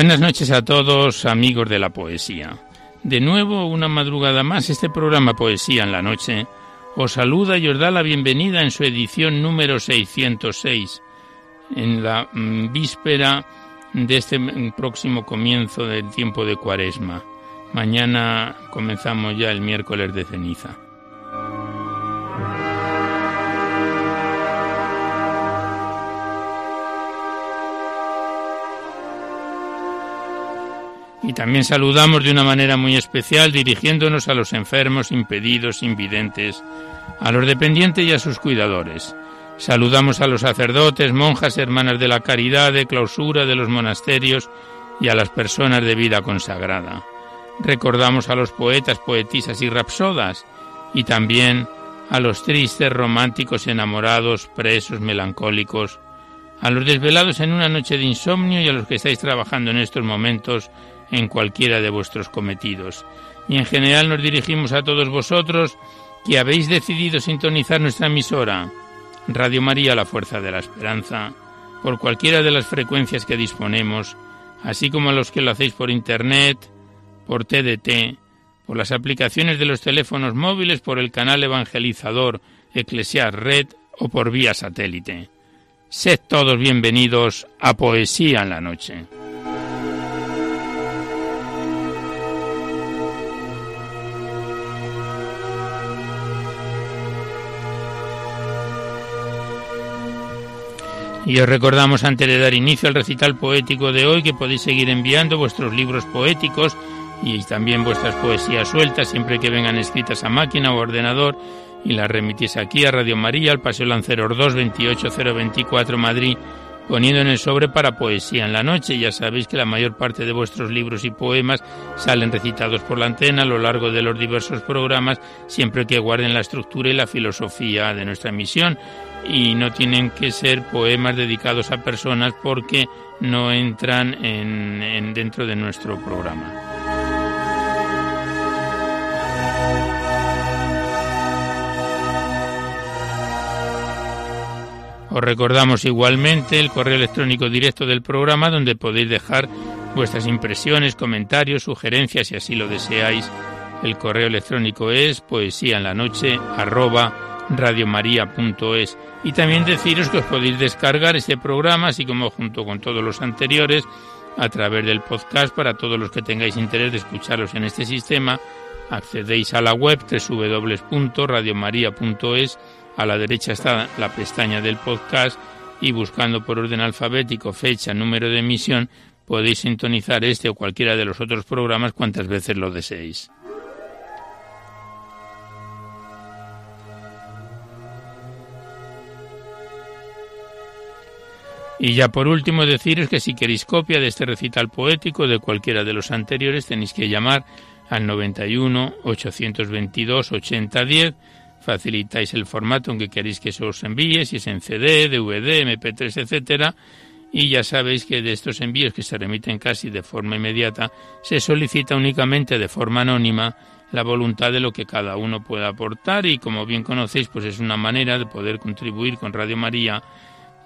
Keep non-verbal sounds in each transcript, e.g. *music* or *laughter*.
Buenas noches a todos, amigos de la poesía. De nuevo, una madrugada más, este programa Poesía en la Noche os saluda y os da la bienvenida en su edición número 606, en la mm, víspera de este mm, próximo comienzo del tiempo de Cuaresma. Mañana comenzamos ya el miércoles de ceniza. Y también saludamos de una manera muy especial dirigiéndonos a los enfermos, impedidos, invidentes, a los dependientes y a sus cuidadores. Saludamos a los sacerdotes, monjas, hermanas de la caridad, de clausura, de los monasterios y a las personas de vida consagrada. Recordamos a los poetas, poetisas y rapsodas y también a los tristes, románticos, enamorados, presos, melancólicos, a los desvelados en una noche de insomnio y a los que estáis trabajando en estos momentos en cualquiera de vuestros cometidos. Y en general nos dirigimos a todos vosotros que habéis decidido sintonizar nuestra emisora, Radio María La Fuerza de la Esperanza, por cualquiera de las frecuencias que disponemos, así como a los que lo hacéis por Internet, por TDT, por las aplicaciones de los teléfonos móviles, por el canal evangelizador Eclesiar Red o por vía satélite. Sed todos bienvenidos a Poesía en la Noche. Y os recordamos antes de dar inicio al recital poético de hoy que podéis seguir enviando vuestros libros poéticos y también vuestras poesías sueltas siempre que vengan escritas a máquina o ordenador y las remitís aquí a Radio María, al Paseo Lanceros 2, 28024 Madrid, poniendo en el sobre para poesía en la noche. Ya sabéis que la mayor parte de vuestros libros y poemas salen recitados por la antena a lo largo de los diversos programas, siempre que guarden la estructura y la filosofía de nuestra emisión y no tienen que ser poemas dedicados a personas porque no entran en, dentro de nuestro programa. Os recordamos igualmente el correo electrónico directo del programa donde podéis dejar vuestras impresiones, comentarios, sugerencias si así lo deseáis. El correo electrónico es poesía en la noche radiomaria.es y también deciros que os podéis descargar este programa así como junto con todos los anteriores a través del podcast para todos los que tengáis interés de escucharlos en este sistema accedéis a la web www.radiomaria.es a la derecha está la pestaña del podcast y buscando por orden alfabético fecha, número de emisión podéis sintonizar este o cualquiera de los otros programas cuantas veces lo deseéis. Y ya por último deciros que si queréis copia de este recital poético de cualquiera de los anteriores tenéis que llamar al 91 822 8010 facilitáis el formato en que queréis que se os envíe, si es en CD, DVD, MP3, etcétera, y ya sabéis que de estos envíos que se remiten casi de forma inmediata, se solicita únicamente de forma anónima la voluntad de lo que cada uno pueda aportar y como bien conocéis, pues es una manera de poder contribuir con Radio María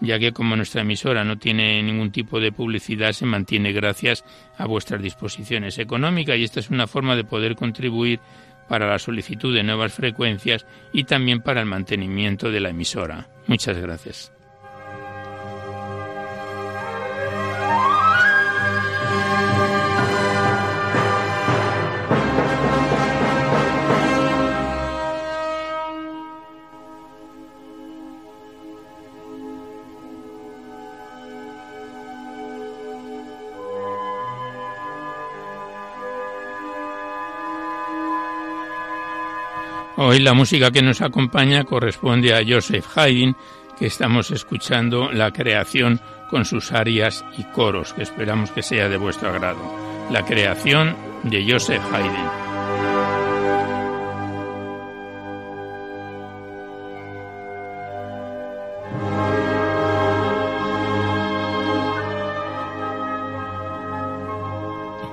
ya que como nuestra emisora no tiene ningún tipo de publicidad, se mantiene gracias a vuestras disposiciones económicas y esta es una forma de poder contribuir para la solicitud de nuevas frecuencias y también para el mantenimiento de la emisora. Muchas gracias. Hoy la música que nos acompaña corresponde a Joseph Haydn, que estamos escuchando la creación con sus arias y coros, que esperamos que sea de vuestro agrado. La creación de Joseph Haydn.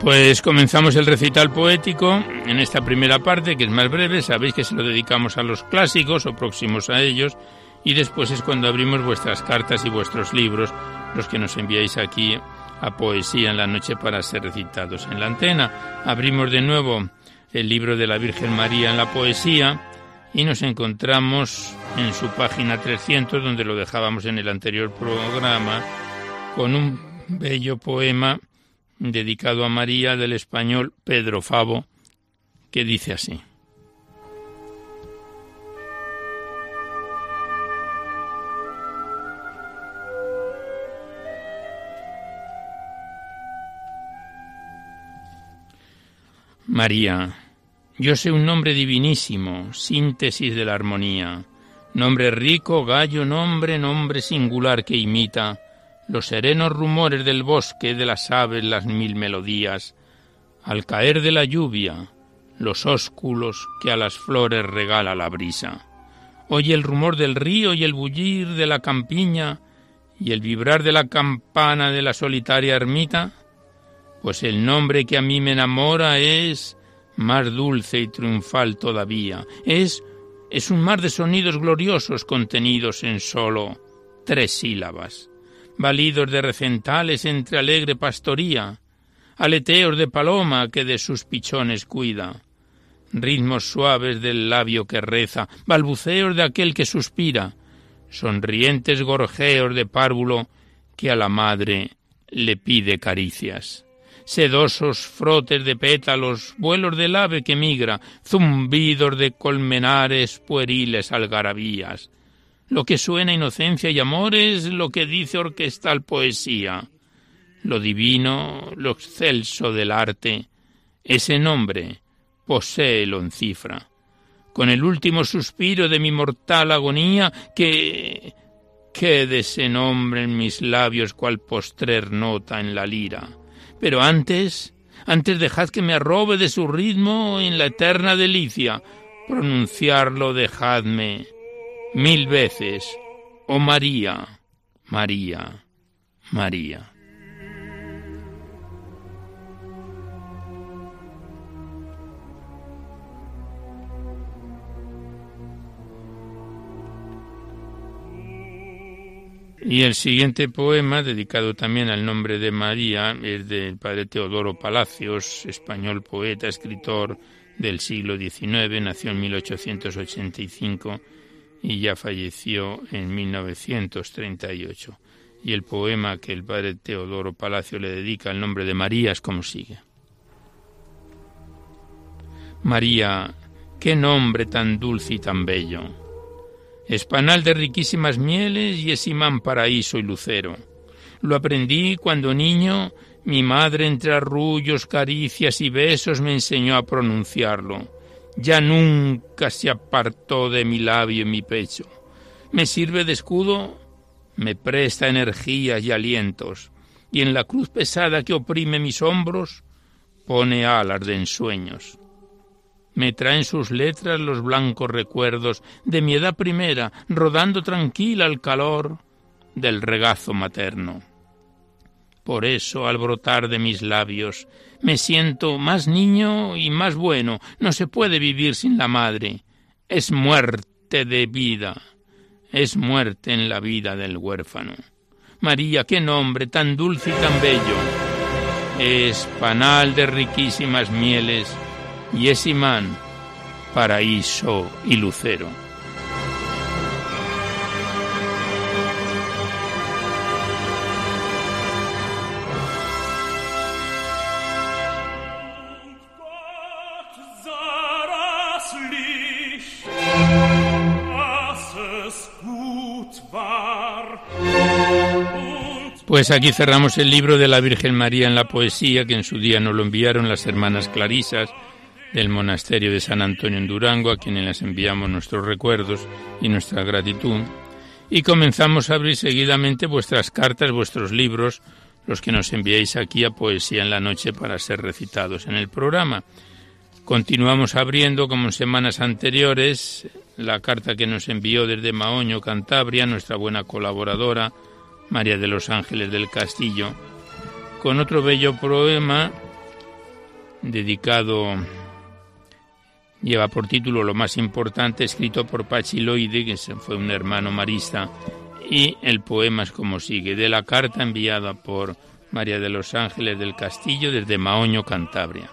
Pues comenzamos el recital poético en esta primera parte, que es más breve, sabéis que se lo dedicamos a los clásicos o próximos a ellos, y después es cuando abrimos vuestras cartas y vuestros libros, los que nos enviáis aquí a Poesía en la Noche para ser recitados en la antena. Abrimos de nuevo el libro de la Virgen María en la Poesía y nos encontramos en su página 300, donde lo dejábamos en el anterior programa, con un bello poema dedicado a María del español Pedro Favo, que dice así. María, yo sé un nombre divinísimo, síntesis de la armonía, nombre rico, gallo, nombre, nombre singular que imita los serenos rumores del bosque, de las aves, las mil melodías, al caer de la lluvia, los ósculos que a las flores regala la brisa. Oye el rumor del río y el bullir de la campiña y el vibrar de la campana de la solitaria ermita, pues el nombre que a mí me enamora es más dulce y triunfal todavía, es es un mar de sonidos gloriosos contenidos en solo tres sílabas balidos de recentales entre alegre pastoría, aleteos de paloma que de sus pichones cuida, ritmos suaves del labio que reza, balbuceos de aquel que suspira, sonrientes gorjeos de párvulo que a la madre le pide caricias, sedosos frotes de pétalos, vuelos del ave que migra, zumbidos de colmenares pueriles algarabías, lo que suena inocencia y amor es lo que dice orquestal poesía. Lo divino, lo excelso del arte, ese nombre posee lo encifra. Con el último suspiro de mi mortal agonía, que quede ese nombre en mis labios cual postrer nota en la lira. Pero antes, antes dejad que me arrobe de su ritmo en la eterna delicia. Pronunciarlo dejadme mil veces, oh María, María, María. Y el siguiente poema, dedicado también al nombre de María, es del padre Teodoro Palacios, español poeta, escritor del siglo XIX, nació en 1885 y ya falleció en 1938. Y el poema que el padre Teodoro Palacio le dedica al nombre de María es como sigue. María, qué nombre tan dulce y tan bello. Espanal de riquísimas mieles y es imán paraíso y lucero. Lo aprendí cuando niño, mi madre entre arrullos, caricias y besos me enseñó a pronunciarlo ya nunca se apartó de mi labio y mi pecho. Me sirve de escudo, me presta energías y alientos, y en la cruz pesada que oprime mis hombros, pone alas de ensueños. Me traen sus letras los blancos recuerdos de mi edad primera, rodando tranquila al calor del regazo materno. Por eso, al brotar de mis labios, me siento más niño y más bueno. No se puede vivir sin la madre. Es muerte de vida. Es muerte en la vida del huérfano. María, qué nombre tan dulce y tan bello. Es panal de riquísimas mieles y es imán, paraíso y lucero. Pues aquí cerramos el libro de la Virgen María en la poesía, que en su día nos lo enviaron las hermanas Clarisas, del monasterio de San Antonio en Durango, a quienes les enviamos nuestros recuerdos y nuestra gratitud. Y comenzamos a abrir seguidamente vuestras cartas, vuestros libros, los que nos enviáis aquí a Poesía en la Noche para ser recitados en el programa. Continuamos abriendo, como en semanas anteriores, la carta que nos envió desde Maoño, Cantabria, nuestra buena colaboradora, María de los Ángeles del Castillo, con otro bello poema dedicado, lleva por título Lo más importante, escrito por Pachiloide, que fue un hermano marista, y el poema es como sigue, de la carta enviada por María de los Ángeles del Castillo desde Maoño, Cantabria.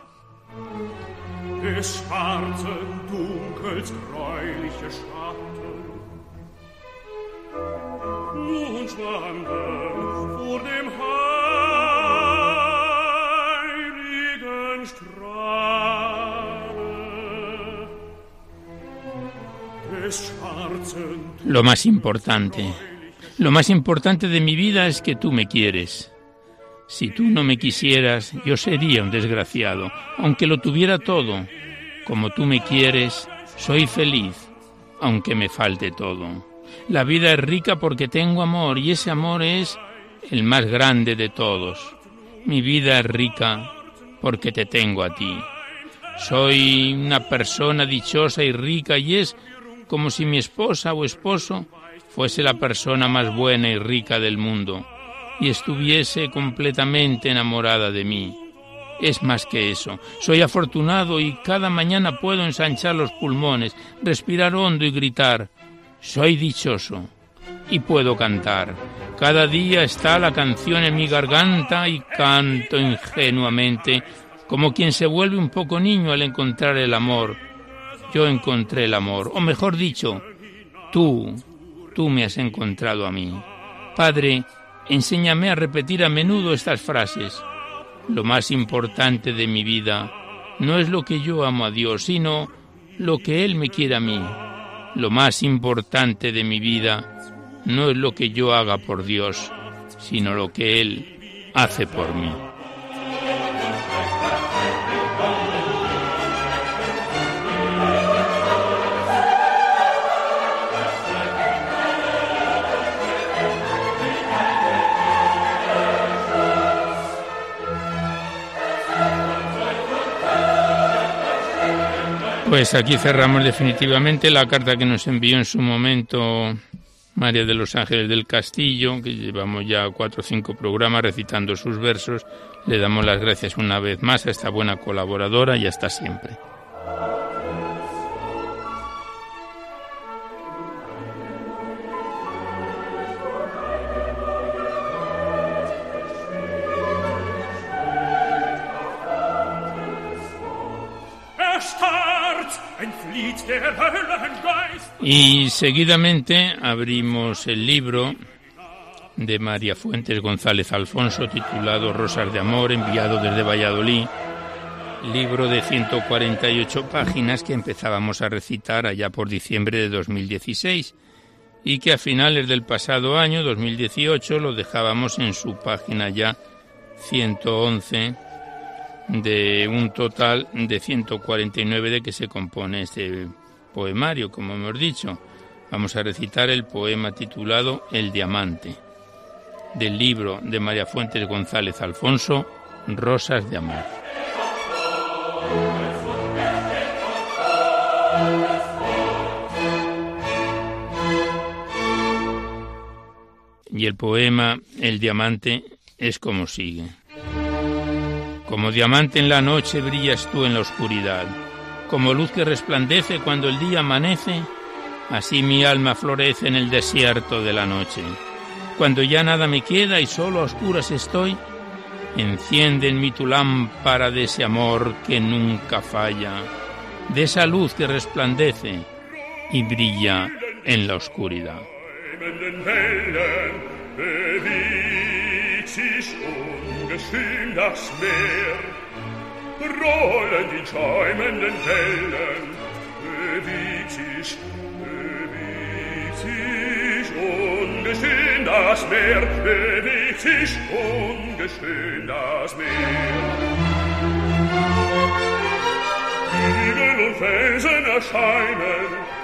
Lo más importante, lo más importante de mi vida es que tú me quieres. Si tú no me quisieras, yo sería un desgraciado, aunque lo tuviera todo. Como tú me quieres, soy feliz, aunque me falte todo. La vida es rica porque tengo amor y ese amor es el más grande de todos. Mi vida es rica porque te tengo a ti. Soy una persona dichosa y rica y es como si mi esposa o esposo fuese la persona más buena y rica del mundo y estuviese completamente enamorada de mí. Es más que eso. Soy afortunado y cada mañana puedo ensanchar los pulmones, respirar hondo y gritar. Soy dichoso y puedo cantar. Cada día está la canción en mi garganta y canto ingenuamente, como quien se vuelve un poco niño al encontrar el amor. Yo encontré el amor, o mejor dicho, tú, tú me has encontrado a mí. Padre, enséñame a repetir a menudo estas frases. Lo más importante de mi vida no es lo que yo amo a Dios, sino lo que Él me quiere a mí. Lo más importante de mi vida no es lo que yo haga por Dios, sino lo que Él hace por mí. Pues aquí cerramos definitivamente la carta que nos envió en su momento María de los Ángeles del Castillo, que llevamos ya cuatro o cinco programas recitando sus versos. Le damos las gracias una vez más a esta buena colaboradora y hasta siempre. Y seguidamente abrimos el libro de María Fuentes González Alfonso titulado Rosas de Amor, enviado desde Valladolid, libro de 148 páginas que empezábamos a recitar allá por diciembre de 2016 y que a finales del pasado año 2018 lo dejábamos en su página ya 111 de un total de 149 de que se compone este poemario, como hemos dicho. Vamos a recitar el poema titulado El Diamante, del libro de María Fuentes González Alfonso, Rosas de Amor. Y el poema El Diamante es como sigue. Como diamante en la noche brillas tú en la oscuridad, como luz que resplandece cuando el día amanece, así mi alma florece en el desierto de la noche. Cuando ya nada me queda y solo a oscuras estoy, enciende en mí tu lámpara de ese amor que nunca falla, de esa luz que resplandece y brilla en la oscuridad.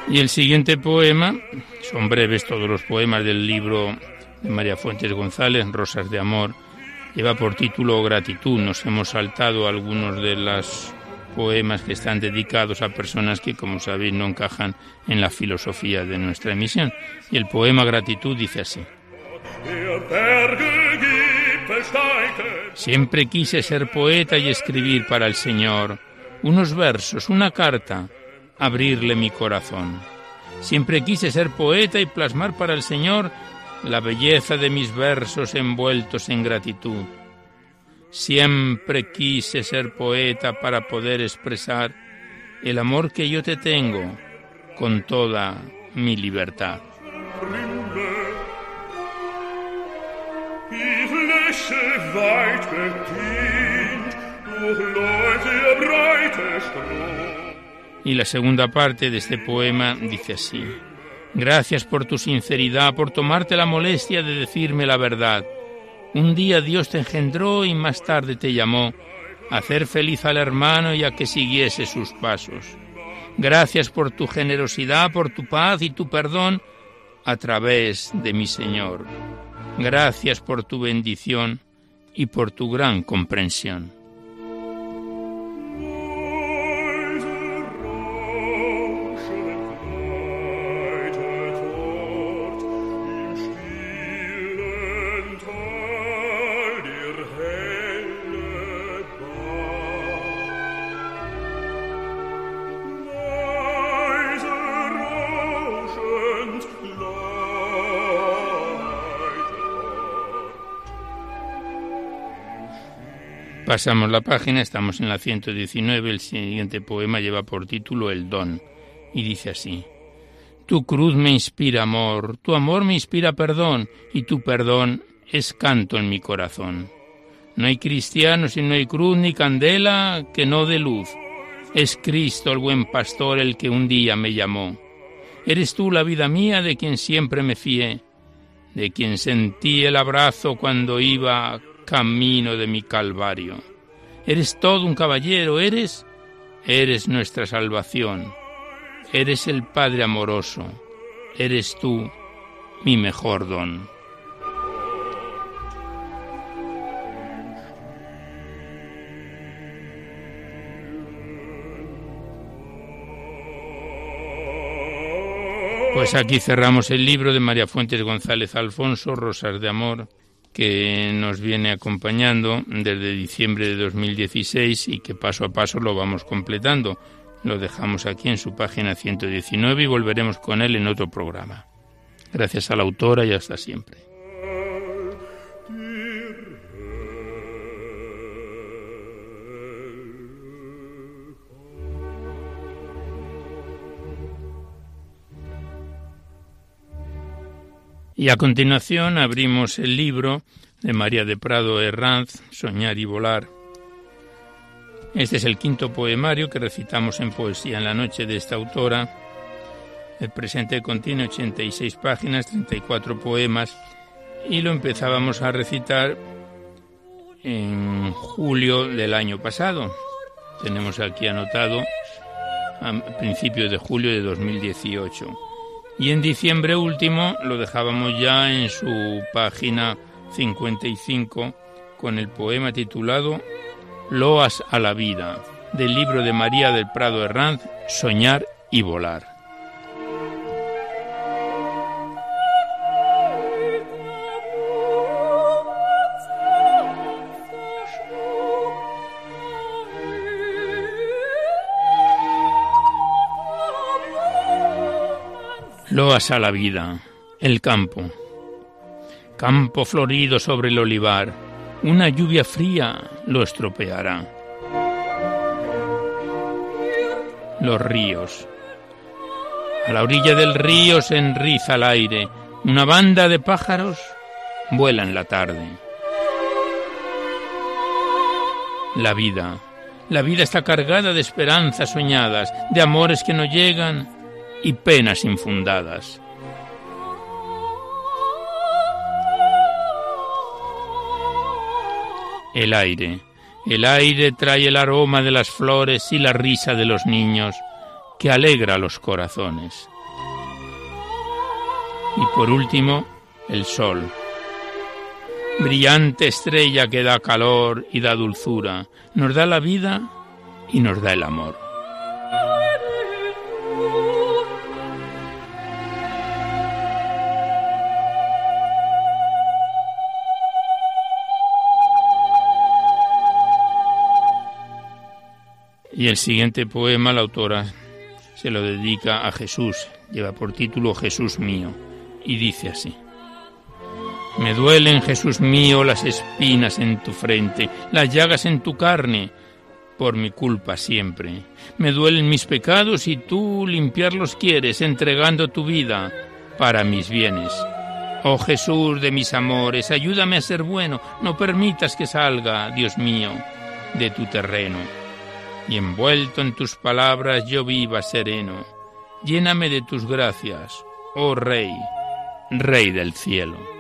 Y el siguiente poema, son breves todos los poemas del libro de María Fuentes González, Rosas de Amor, lleva por título Gratitud. Nos hemos saltado algunos de los poemas que están dedicados a personas que, como sabéis, no encajan en la filosofía de nuestra emisión. Y el poema Gratitud dice así. Siempre quise ser poeta y escribir para el Señor unos versos, una carta, abrirle mi corazón. Siempre quise ser poeta y plasmar para el Señor la belleza de mis versos envueltos en gratitud. Siempre quise ser poeta para poder expresar el amor que yo te tengo con toda mi libertad. Y la segunda parte de este poema dice así. Gracias por tu sinceridad, por tomarte la molestia de decirme la verdad. Un día Dios te engendró y más tarde te llamó a hacer feliz al hermano y a que siguiese sus pasos. Gracias por tu generosidad, por tu paz y tu perdón a través de mi Señor. Gracias por tu bendición y por tu gran comprensión. Pasamos la página, estamos en la 119, el siguiente poema lleva por título El don y dice así. Tu cruz me inspira amor, tu amor me inspira perdón y tu perdón es canto en mi corazón. No hay cristiano si no hay cruz ni candela que no dé luz. Es Cristo el buen pastor el que un día me llamó. Eres tú la vida mía de quien siempre me fié, de quien sentí el abrazo cuando iba camino de mi calvario. Eres todo un caballero, eres, eres nuestra salvación. Eres el Padre amoroso, eres tú mi mejor don. Pues aquí cerramos el libro de María Fuentes González Alfonso, Rosas de Amor, que nos viene acompañando desde diciembre de 2016 y que paso a paso lo vamos completando. Lo dejamos aquí en su página 119 y volveremos con él en otro programa. Gracias a la autora y hasta siempre. Y a continuación abrimos el libro de María de Prado Herranz, Soñar y Volar. Este es el quinto poemario que recitamos en Poesía en la Noche de esta autora. El presente contiene 86 páginas, 34 poemas y lo empezábamos a recitar en julio del año pasado. Tenemos aquí anotado a principios de julio de 2018 y en diciembre último lo dejábamos ya en su página 55 con el poema titulado Loas a la vida del libro de María del Prado Herranz, Soñar y Volar. Loas a la vida, el campo. Campo florido sobre el olivar, una lluvia fría lo estropeará. Los ríos. A la orilla del río se enriza el aire, una banda de pájaros vuela en la tarde. La vida. La vida está cargada de esperanzas soñadas, de amores que no llegan, y penas infundadas. El aire. El aire trae el aroma de las flores y la risa de los niños, que alegra los corazones. Y por último, el sol. Brillante estrella que da calor y da dulzura, nos da la vida y nos da el amor. Y el siguiente poema la autora se lo dedica a Jesús, lleva por título Jesús mío, y dice así. Me duelen, Jesús mío, las espinas en tu frente, las llagas en tu carne, por mi culpa siempre. Me duelen mis pecados y tú limpiarlos quieres, entregando tu vida para mis bienes. Oh Jesús de mis amores, ayúdame a ser bueno, no permitas que salga, Dios mío, de tu terreno. Y envuelto en tus palabras yo viva sereno. Lléname de tus gracias, oh Rey, Rey del cielo.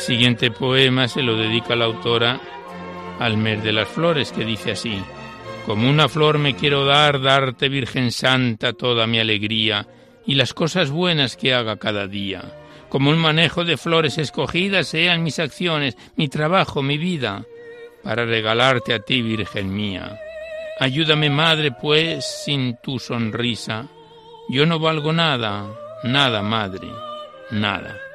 siguiente poema se lo dedica la autora al mes de las flores, que dice así, Como una flor me quiero dar, darte Virgen Santa toda mi alegría y las cosas buenas que haga cada día. Como un manejo de flores escogidas sean mis acciones, mi trabajo, mi vida, para regalarte a ti, Virgen mía. Ayúdame, Madre, pues, sin tu sonrisa. Yo no valgo nada, nada, Madre, nada.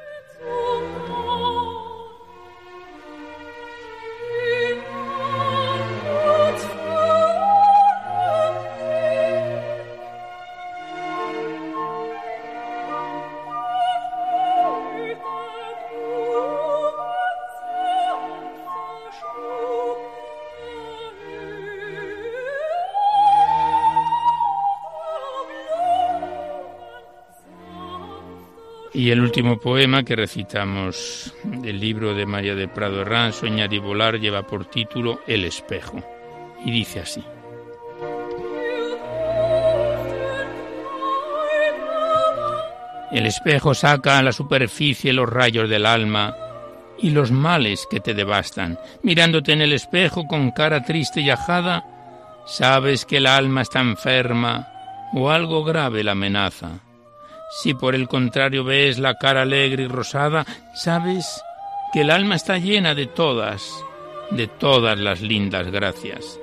Y el último poema que recitamos del libro de María de Prado Herrán, Soñar y Volar, lleva por título El espejo. Y dice así. El espejo saca a la superficie los rayos del alma y los males que te devastan. Mirándote en el espejo con cara triste y ajada, sabes que el alma está enferma o algo grave la amenaza. Si por el contrario ves la cara alegre y rosada, sabes que el alma está llena de todas, de todas las lindas gracias.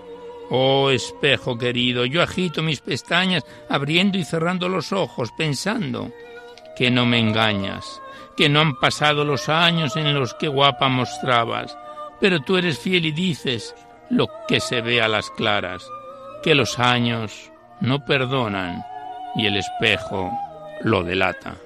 Oh espejo querido, yo agito mis pestañas, abriendo y cerrando los ojos, pensando que no me engañas, que no han pasado los años en los que guapa mostrabas, pero tú eres fiel y dices lo que se ve a las claras, que los años no perdonan y el espejo lo delata.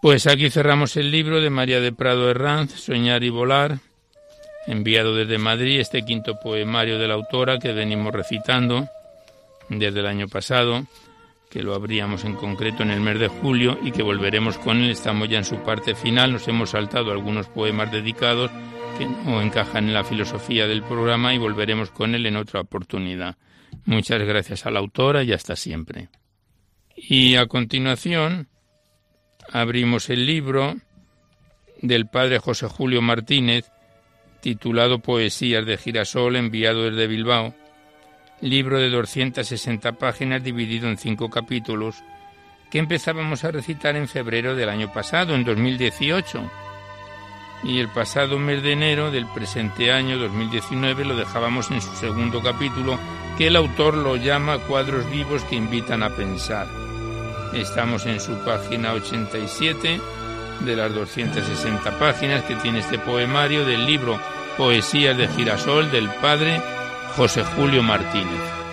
Pues aquí cerramos el libro de María de Prado Herranz, Soñar y Volar, enviado desde Madrid, este quinto poemario de la autora que venimos recitando desde el año pasado que lo abríamos en concreto en el mes de julio y que volveremos con él. Estamos ya en su parte final, nos hemos saltado algunos poemas dedicados que no encajan en la filosofía del programa y volveremos con él en otra oportunidad. Muchas gracias a la autora y hasta siempre. Y a continuación abrimos el libro del padre José Julio Martínez, titulado Poesías de Girasol, enviado desde Bilbao, libro de 260 páginas dividido en cinco capítulos, que empezábamos a recitar en febrero del año pasado, en 2018. Y el pasado mes de enero del presente año 2019 lo dejábamos en su segundo capítulo, que el autor lo llama Cuadros vivos que invitan a pensar. Estamos en su página 87 de las 260 páginas que tiene este poemario del libro Poesías de Girasol del padre José Julio Martínez.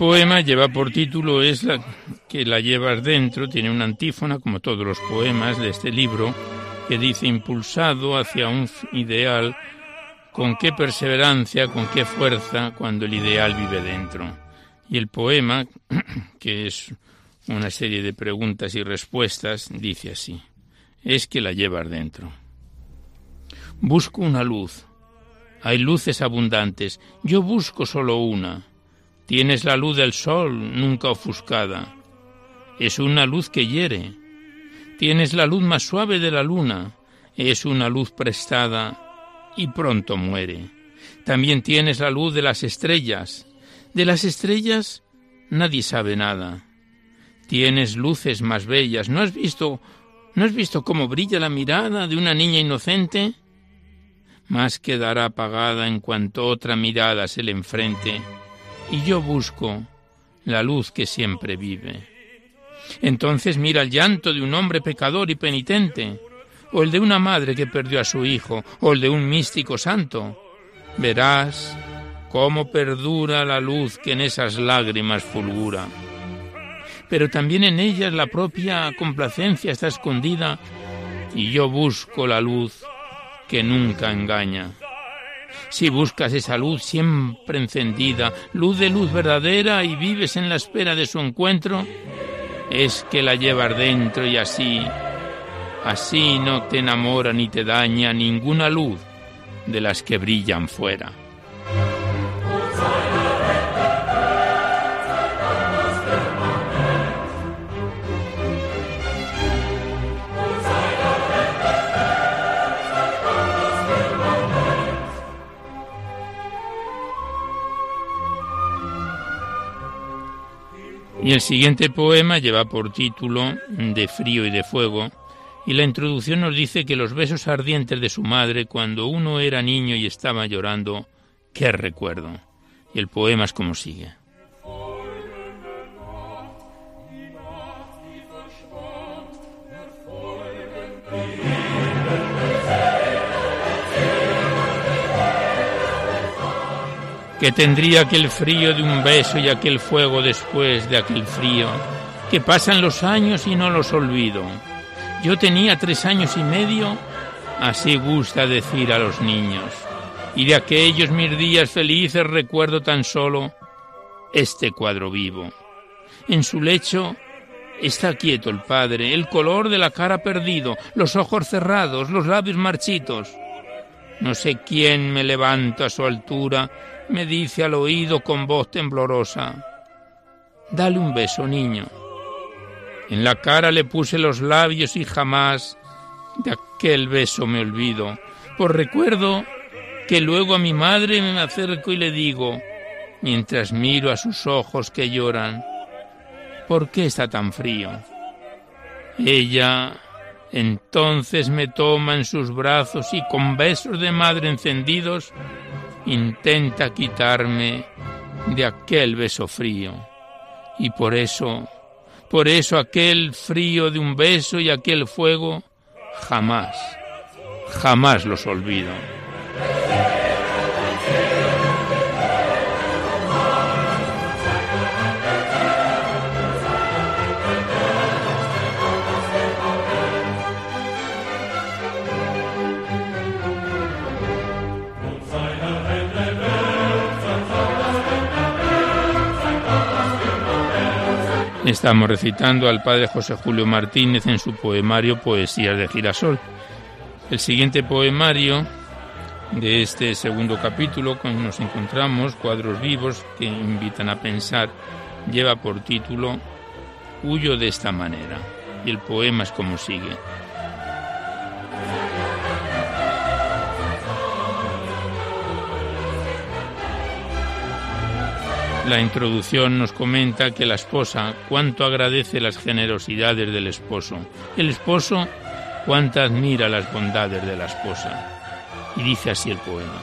Poema lleva por título Es la que la llevas dentro, tiene una antífona, como todos los poemas de este libro, que dice impulsado hacia un ideal, con qué perseverancia, con qué fuerza, cuando el ideal vive dentro. Y el poema, *clears throat* que es una serie de preguntas y respuestas, dice así, es que la llevas dentro. Busco una luz. Hay luces abundantes. Yo busco solo una. Tienes la luz del sol, nunca ofuscada. Es una luz que hiere. Tienes la luz más suave de la luna. Es una luz prestada y pronto muere. También tienes la luz de las estrellas. De las estrellas nadie sabe nada. Tienes luces más bellas. ¿No has visto ¿No has visto cómo brilla la mirada de una niña inocente? Más quedará apagada en cuanto otra mirada se le enfrente, y yo busco la luz que siempre vive. Entonces mira el llanto de un hombre pecador y penitente, o el de una madre que perdió a su hijo, o el de un místico santo. Verás cómo perdura la luz que en esas lágrimas fulgura pero también en ellas la propia complacencia está escondida y yo busco la luz que nunca engaña. Si buscas esa luz siempre encendida, luz de luz verdadera y vives en la espera de su encuentro, es que la llevas dentro y así, así no te enamora ni te daña ninguna luz de las que brillan fuera. Y el siguiente poema lleva por título De frío y de fuego, y la introducción nos dice que los besos ardientes de su madre cuando uno era niño y estaba llorando, qué recuerdo. Y el poema es como sigue. Que tendría aquel frío de un beso y aquel fuego después de aquel frío, que pasan los años y no los olvido. Yo tenía tres años y medio, así gusta decir a los niños, y de aquellos mis días felices recuerdo tan solo este cuadro vivo. En su lecho está quieto el padre, el color de la cara perdido, los ojos cerrados, los labios marchitos. No sé quién me levanta a su altura me dice al oído con voz temblorosa, Dale un beso, niño. En la cara le puse los labios y jamás de aquel beso me olvido, por recuerdo que luego a mi madre me acerco y le digo, mientras miro a sus ojos que lloran, ¿por qué está tan frío? Ella entonces me toma en sus brazos y con besos de madre encendidos intenta quitarme de aquel beso frío. Y por eso, por eso aquel frío de un beso y aquel fuego, jamás, jamás los olvido. Estamos recitando al padre José Julio Martínez en su poemario Poesías de Girasol. El siguiente poemario de este segundo capítulo con nos encontramos, Cuadros vivos que invitan a pensar, lleva por título Huyo de esta manera. Y el poema es como sigue. La introducción nos comenta que la esposa cuánto agradece las generosidades del esposo. El esposo cuánto admira las bondades de la esposa. Y dice así el poema.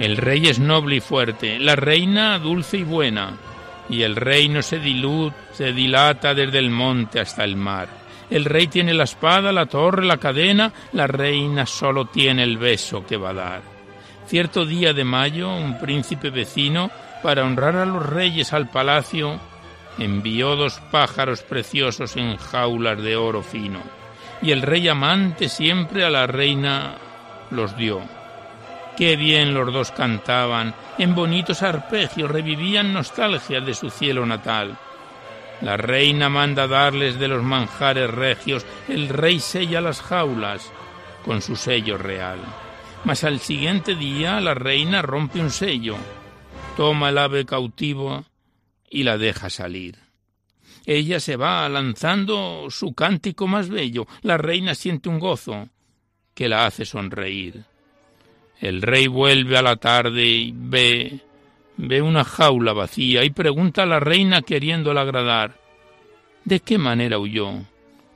El rey es noble y fuerte, la reina dulce y buena, y el reino se, se dilata desde el monte hasta el mar. El rey tiene la espada, la torre, la cadena, la reina solo tiene el beso que va a dar. Cierto día de mayo, un príncipe vecino, para honrar a los reyes al palacio, envió dos pájaros preciosos en jaulas de oro fino, y el rey amante siempre a la reina los dio. Qué bien los dos cantaban, en bonitos arpegios revivían nostalgia de su cielo natal. La reina manda darles de los manjares regios, el rey sella las jaulas con su sello real. Mas al siguiente día la reina rompe un sello, toma el ave cautivo y la deja salir. Ella se va lanzando su cántico más bello. La reina siente un gozo que la hace sonreír. El rey vuelve a la tarde y ve ve una jaula vacía y pregunta a la reina queriéndola agradar ¿De qué manera huyó?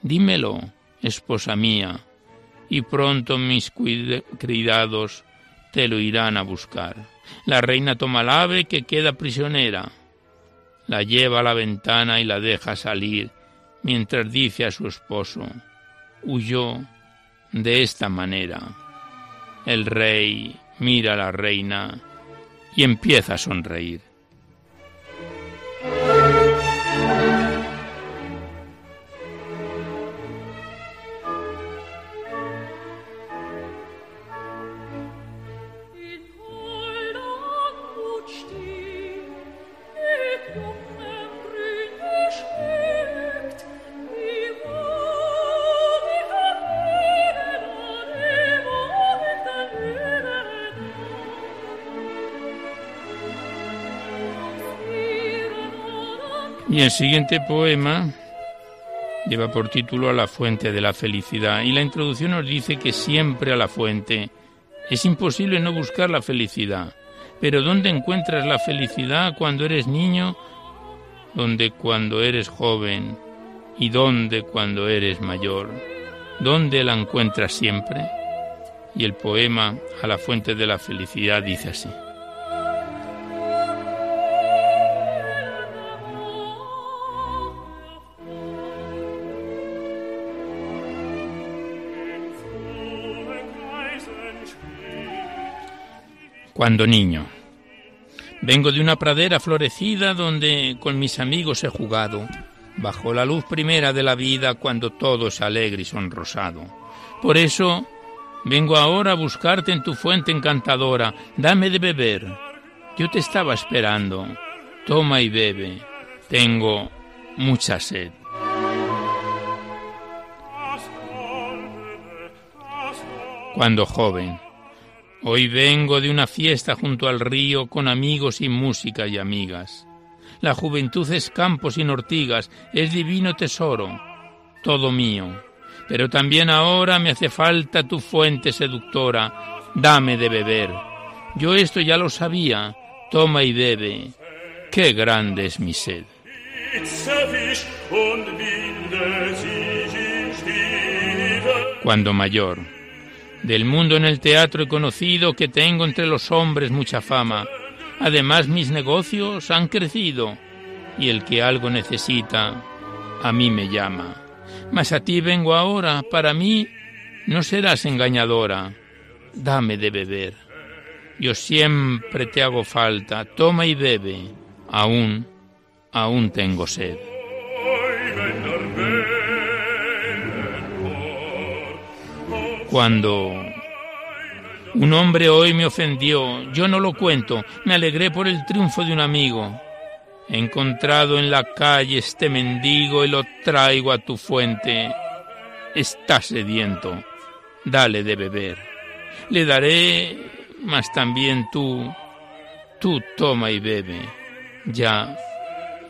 Dímelo, esposa mía, y pronto mis criados te lo irán a buscar. La reina toma el ave que queda prisionera, la lleva a la ventana y la deja salir, mientras dice a su esposo, huyó de esta manera. El rey mira a la reina y empieza a sonreír. El siguiente poema lleva por título A la fuente de la felicidad y la introducción nos dice que siempre a la fuente es imposible no buscar la felicidad. Pero ¿dónde encuentras la felicidad cuando eres niño? ¿Dónde cuando eres joven? ¿Y dónde cuando eres mayor? ¿Dónde la encuentras siempre? Y el poema A la fuente de la felicidad dice así. Cuando niño. Vengo de una pradera florecida donde con mis amigos he jugado, bajo la luz primera de la vida cuando todo es alegre y sonrosado. Por eso vengo ahora a buscarte en tu fuente encantadora, dame de beber. Yo te estaba esperando, toma y bebe, tengo mucha sed. Cuando joven, Hoy vengo de una fiesta junto al río con amigos y música y amigas. La juventud es campos sin ortigas, es divino tesoro, todo mío. Pero también ahora me hace falta tu fuente seductora, dame de beber. Yo esto ya lo sabía, toma y bebe. Qué grande es mi sed. Cuando mayor del mundo en el teatro he conocido que tengo entre los hombres mucha fama. Además mis negocios han crecido y el que algo necesita a mí me llama. Mas a ti vengo ahora, para mí no serás engañadora. Dame de beber. Yo siempre te hago falta, toma y bebe. Aún, aún tengo sed. Cuando un hombre hoy me ofendió, yo no lo cuento, me alegré por el triunfo de un amigo. Encontrado en la calle este mendigo y lo traigo a tu fuente. Está sediento, dale de beber. Le daré, mas también tú, tú toma y bebe. Ya,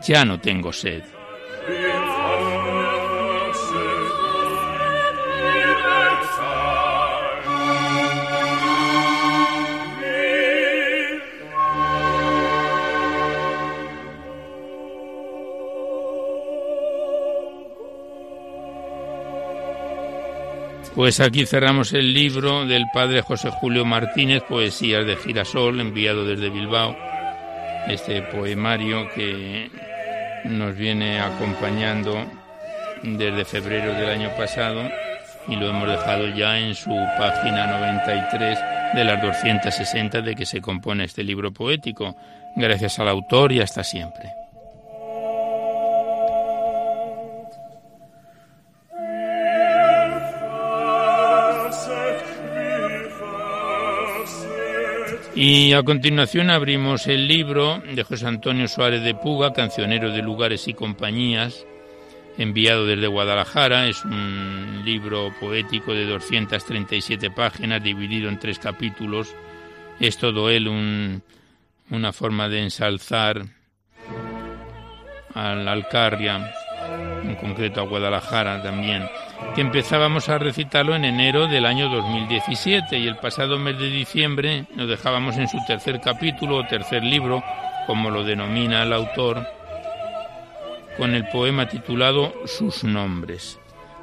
ya no tengo sed. Pues aquí cerramos el libro del padre José Julio Martínez, Poesías de Girasol, enviado desde Bilbao. Este poemario que nos viene acompañando desde febrero del año pasado y lo hemos dejado ya en su página 93 de las 260 de que se compone este libro poético. Gracias al autor y hasta siempre. Y a continuación abrimos el libro de José Antonio Suárez de Puga, cancionero de lugares y compañías, enviado desde Guadalajara. Es un libro poético de 237 páginas, dividido en tres capítulos. Es todo él una forma de ensalzar al Alcarria, en concreto a Guadalajara también que empezábamos a recitarlo en enero del año 2017 y el pasado mes de diciembre nos dejábamos en su tercer capítulo o tercer libro, como lo denomina el autor, con el poema titulado Sus nombres,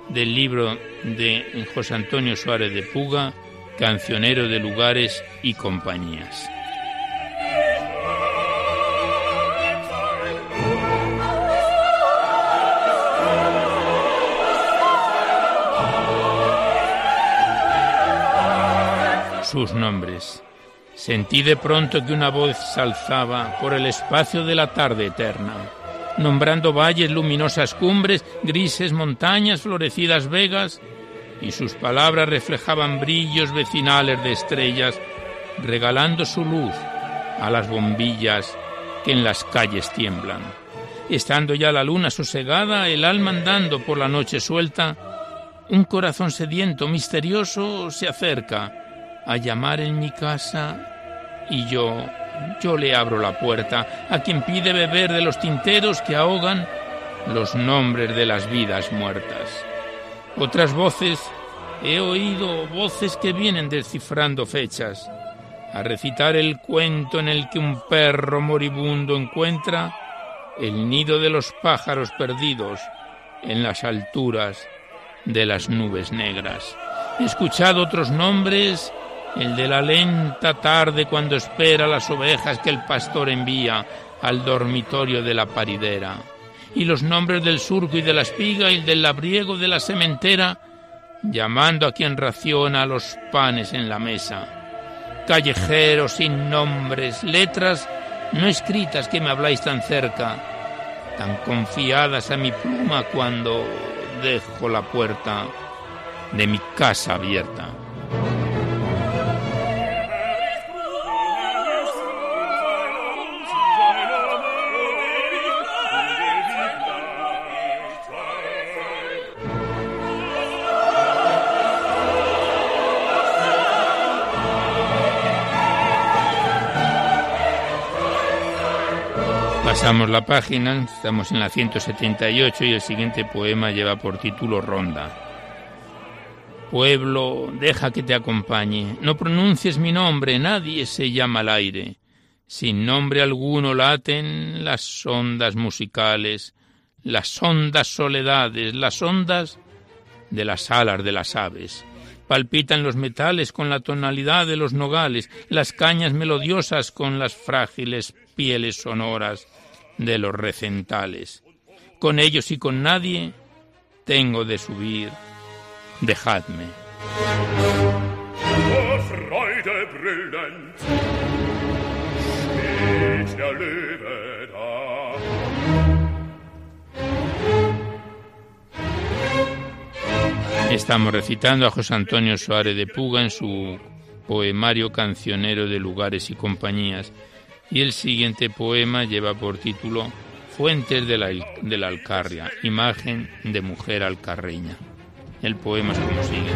del libro de José Antonio Suárez de Puga, Cancionero de lugares y compañías. Sus nombres. Sentí de pronto que una voz se alzaba por el espacio de la tarde eterna, nombrando valles, luminosas cumbres, grises montañas, florecidas vegas, y sus palabras reflejaban brillos vecinales de estrellas, regalando su luz a las bombillas que en las calles tiemblan. Estando ya la luna sosegada, el alma andando por la noche suelta, un corazón sediento, misterioso, se acerca a llamar en mi casa y yo, yo le abro la puerta a quien pide beber de los tinteros que ahogan los nombres de las vidas muertas. Otras voces, he oído voces que vienen descifrando fechas, a recitar el cuento en el que un perro moribundo encuentra el nido de los pájaros perdidos en las alturas de las nubes negras. He escuchado otros nombres el de la lenta tarde cuando espera las ovejas que el pastor envía al dormitorio de la paridera, y los nombres del surco y de la espiga y el del labriego de la sementera, llamando a quien raciona los panes en la mesa. Callejeros sin nombres, letras no escritas que me habláis tan cerca, tan confiadas a mi pluma cuando dejo la puerta de mi casa abierta. La página, estamos en la 178 y el siguiente poema lleva por título Ronda. Pueblo, deja que te acompañe, no pronuncies mi nombre, nadie se llama al aire. Sin nombre alguno laten las ondas musicales, las ondas soledades, las ondas de las alas de las aves. Palpitan los metales con la tonalidad de los nogales, las cañas melodiosas con las frágiles pieles sonoras de los recentales. Con ellos y con nadie tengo de subir, dejadme. Estamos recitando a José Antonio Suárez de Puga en su poemario cancionero de lugares y compañías y el siguiente poema lleva por título Fuentes de la, de la Alcarria, imagen de mujer alcarreña. El poema es como sigue.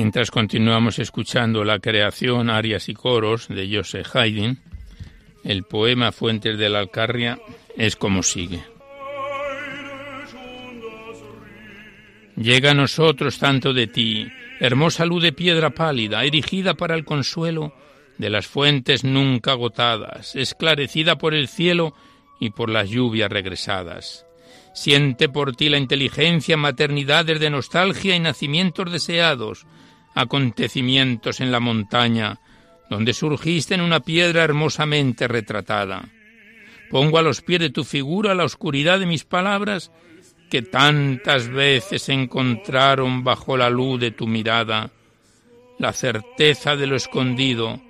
Mientras continuamos escuchando la creación, arias y coros de Joseph Haydn, el poema Fuentes de la Alcarria es como sigue. Llega a nosotros tanto de ti, hermosa luz de piedra pálida, erigida para el consuelo de las fuentes nunca agotadas, esclarecida por el cielo y por las lluvias regresadas. Siente por ti la inteligencia maternidades de nostalgia y nacimientos deseados, acontecimientos en la montaña, donde surgiste en una piedra hermosamente retratada. Pongo a los pies de tu figura la oscuridad de mis palabras, que tantas veces encontraron bajo la luz de tu mirada la certeza de lo escondido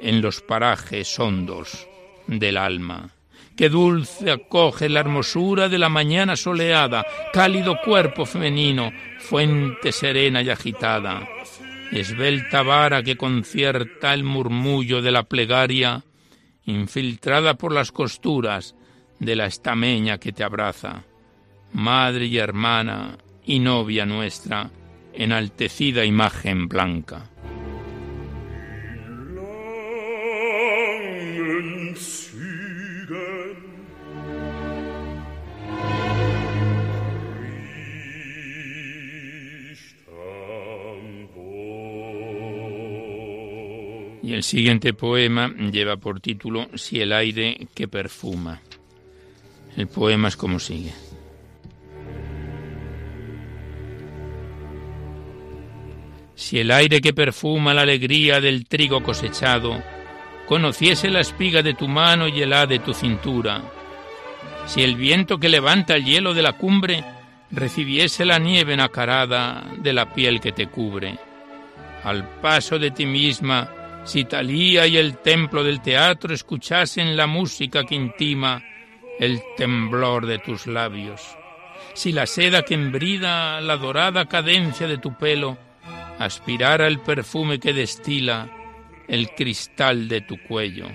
en los parajes hondos del alma. Qué dulce acoge la hermosura de la mañana soleada, cálido cuerpo femenino, fuente serena y agitada, esbelta vara que concierta el murmullo de la plegaria, infiltrada por las costuras de la estameña que te abraza, madre y hermana y novia nuestra, enaltecida imagen blanca. Y el siguiente poema lleva por título Si el aire que perfuma. El poema es como sigue. Si el aire que perfuma la alegría del trigo cosechado conociese la espiga de tu mano y el de tu cintura, si el viento que levanta el hielo de la cumbre recibiese la nieve nacarada de la piel que te cubre, al paso de ti misma si Talía y el templo del teatro escuchasen la música que intima el temblor de tus labios, si la seda que embrida la dorada cadencia de tu pelo aspirara el perfume que destila el cristal de tu cuello,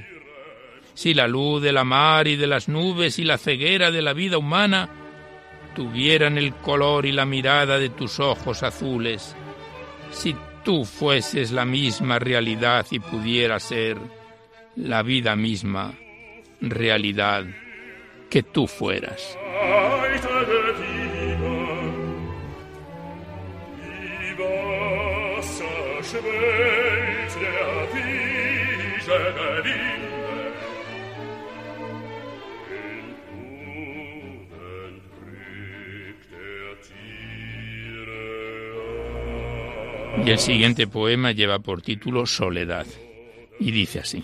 si la luz de la mar y de las nubes y la ceguera de la vida humana tuvieran el color y la mirada de tus ojos azules, si tú fueses la misma realidad y pudiera ser la vida misma realidad que tú fueras. Y el siguiente poema lleva por título Soledad y dice así.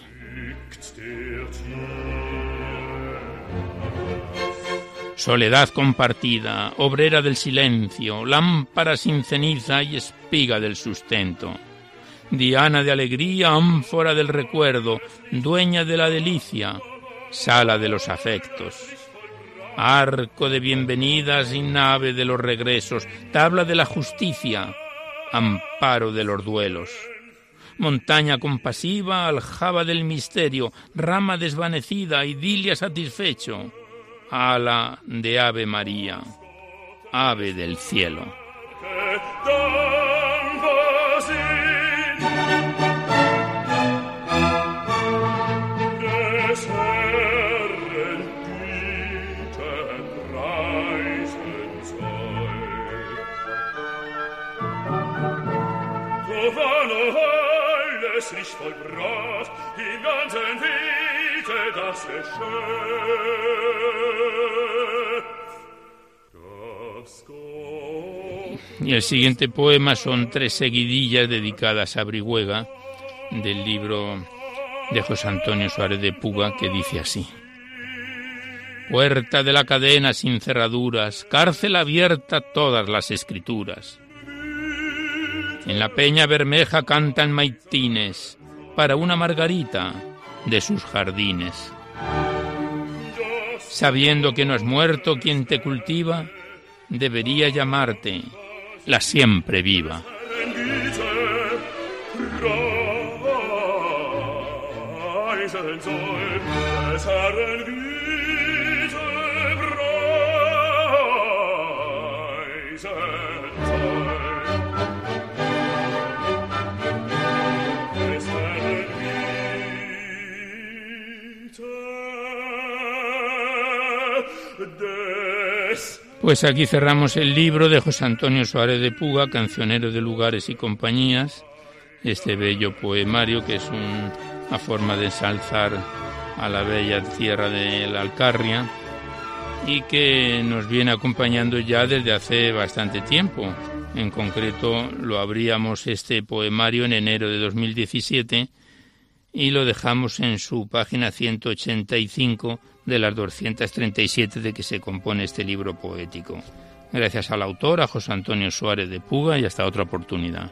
Soledad compartida, obrera del silencio, lámpara sin ceniza y espiga del sustento. Diana de alegría, ánfora del recuerdo, dueña de la delicia, sala de los afectos. Arco de bienvenidas y nave de los regresos, tabla de la justicia, amparo de los duelos. Montaña compasiva, aljaba del misterio, rama desvanecida, idilia satisfecho, ala de Ave María, ave del cielo. Y el siguiente poema son tres seguidillas dedicadas a Brihuega del libro de José Antonio Suárez de Puga que dice así. Puerta de la cadena sin cerraduras, cárcel abierta todas las escrituras en la peña bermeja cantan maitines para una margarita de sus jardines. Sabiendo que no es muerto quien te cultiva, debería llamarte la siempre viva. Pues aquí cerramos el libro de José Antonio Suárez de Puga, cancionero de lugares y compañías, este bello poemario que es una forma de ensalzar a la bella tierra de la Alcarria y que nos viene acompañando ya desde hace bastante tiempo. En concreto, lo abríamos este poemario en enero de 2017 y lo dejamos en su página 185 de las 237 de que se compone este libro poético. Gracias al autor, a José Antonio Suárez de Puga y hasta otra oportunidad.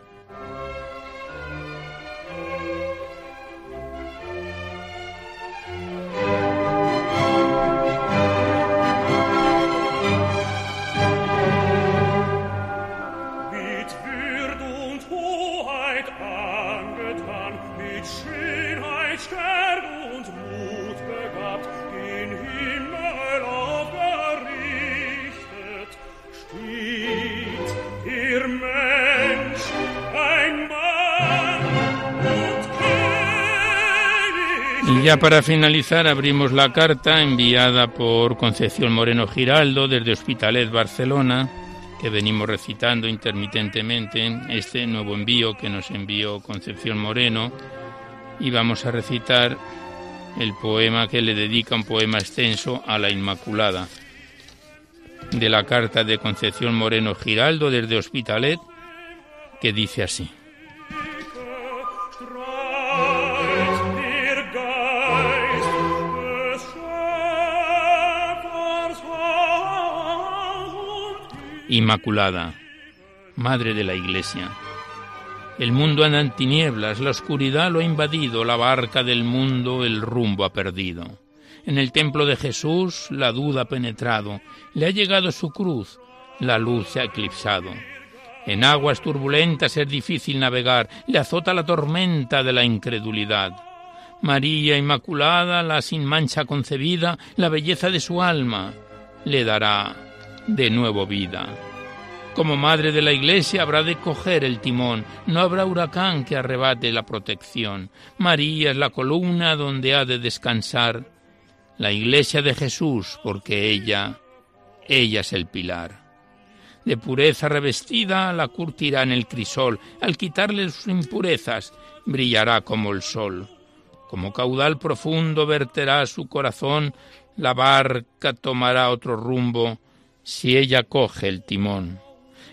Ya para finalizar abrimos la carta enviada por Concepción Moreno Giraldo desde Hospitalet, Barcelona, que venimos recitando intermitentemente este nuevo envío que nos envió Concepción Moreno y vamos a recitar el poema que le dedica un poema extenso a la Inmaculada de la carta de Concepción Moreno Giraldo desde Hospitalet que dice así. Inmaculada, Madre de la Iglesia. El mundo anda en tinieblas, la oscuridad lo ha invadido, la barca del mundo el rumbo ha perdido. En el templo de Jesús la duda ha penetrado, le ha llegado su cruz, la luz se ha eclipsado. En aguas turbulentas es difícil navegar, le azota la tormenta de la incredulidad. María Inmaculada, la sin mancha concebida, la belleza de su alma, le dará de nuevo vida. Como madre de la Iglesia habrá de coger el timón, no habrá huracán que arrebate la protección. María es la columna donde ha de descansar la Iglesia de Jesús, porque ella, ella es el pilar. De pureza revestida la curtirá en el crisol, al quitarle sus impurezas brillará como el sol. Como caudal profundo verterá su corazón, la barca tomará otro rumbo, si ella coge el timón.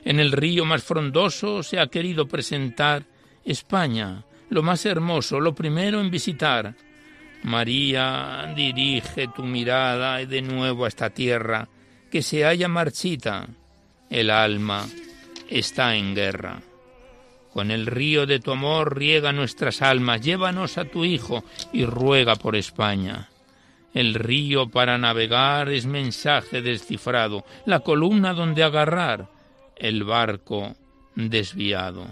En el río más frondoso se ha querido presentar España, lo más hermoso, lo primero en visitar. María, dirige tu mirada de nuevo a esta tierra que se halla marchita. El alma está en guerra. Con el río de tu amor riega nuestras almas, llévanos a tu Hijo y ruega por España. El río para navegar es mensaje descifrado, la columna donde agarrar, el barco desviado.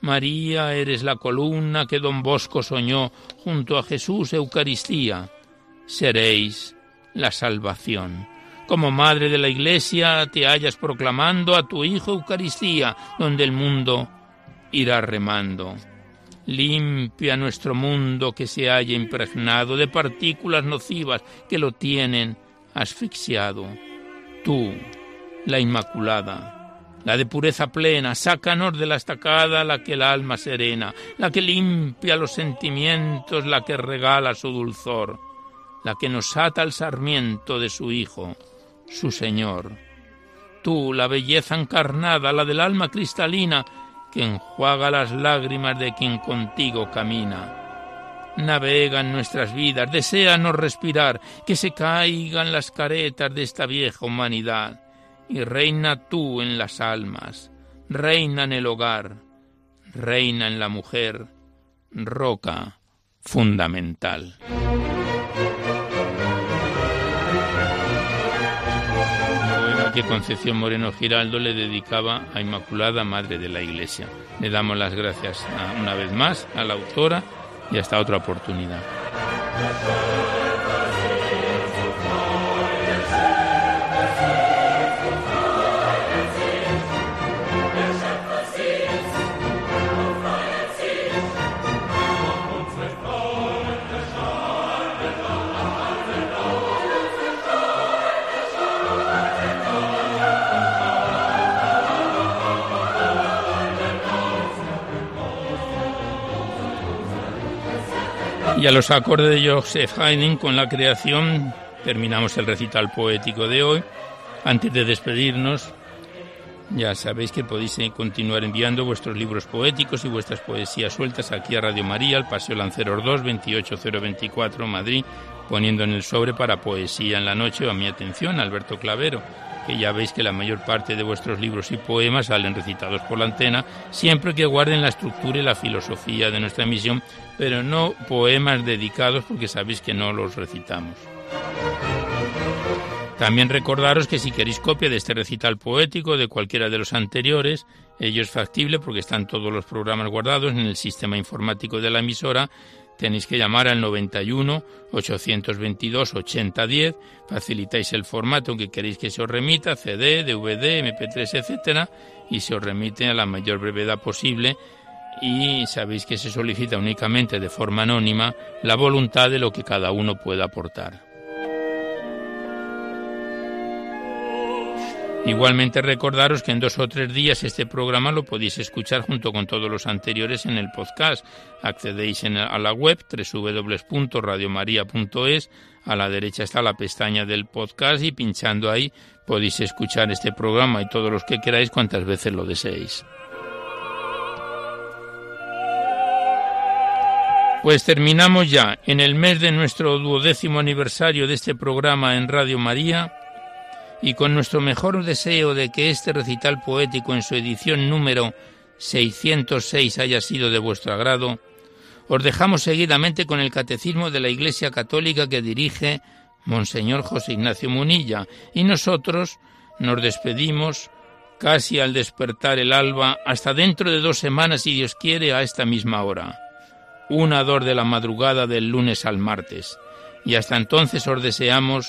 María, eres la columna que don Bosco soñó junto a Jesús Eucaristía. Seréis la salvación. Como madre de la Iglesia te hallas proclamando a tu Hijo Eucaristía, donde el mundo irá remando. Limpia nuestro mundo que se haya impregnado de partículas nocivas que lo tienen asfixiado. Tú, la Inmaculada, la de pureza plena, sácanos de la estacada la que el alma serena, la que limpia los sentimientos, la que regala su dulzor, la que nos ata al sarmiento de su Hijo, su Señor. Tú, la belleza encarnada, la del alma cristalina, que enjuaga las lágrimas de quien contigo camina. Navega en nuestras vidas, deséanos respirar, que se caigan las caretas de esta vieja humanidad, y reina tú en las almas, reina en el hogar, reina en la mujer, roca fundamental. Que Concepción Moreno Giraldo le dedicaba a Inmaculada Madre de la Iglesia. Le damos las gracias una vez más a la autora y hasta otra oportunidad. Y a los acordes de Joseph Haydn con la creación terminamos el recital poético de hoy. Antes de despedirnos, ya sabéis que podéis eh, continuar enviando vuestros libros poéticos y vuestras poesías sueltas aquí a Radio María, al Paseo Lanceros 2, 28024, Madrid, poniendo en el sobre para Poesía en la Noche a mi atención, Alberto Clavero, ya veis que la mayor parte de vuestros libros y poemas salen recitados por la antena, siempre que guarden la estructura y la filosofía de nuestra emisión, pero no poemas dedicados porque sabéis que no los recitamos. También recordaros que si queréis copia de este recital poético de cualquiera de los anteriores, ello es factible porque están todos los programas guardados en el sistema informático de la emisora. Tenéis que llamar al 91 822 8010, facilitáis el formato que queréis que se os remita, CD, DVD, MP3, etcétera, y se os remite a la mayor brevedad posible y sabéis que se solicita únicamente de forma anónima la voluntad de lo que cada uno pueda aportar. Igualmente recordaros que en dos o tres días este programa lo podéis escuchar junto con todos los anteriores en el podcast. Accedéis a la web www.radiomaria.es. A la derecha está la pestaña del podcast y pinchando ahí podéis escuchar este programa y todos los que queráis cuantas veces lo deseéis. Pues terminamos ya en el mes de nuestro duodécimo aniversario de este programa en Radio María y con nuestro mejor deseo de que este recital poético en su edición número 606 haya sido de vuestro agrado, os dejamos seguidamente con el Catecismo de la Iglesia Católica que dirige Monseñor José Ignacio Munilla y nosotros nos despedimos casi al despertar el alba hasta dentro de dos semanas si Dios quiere a esta misma hora, una dor de la madrugada del lunes al martes. Y hasta entonces os deseamos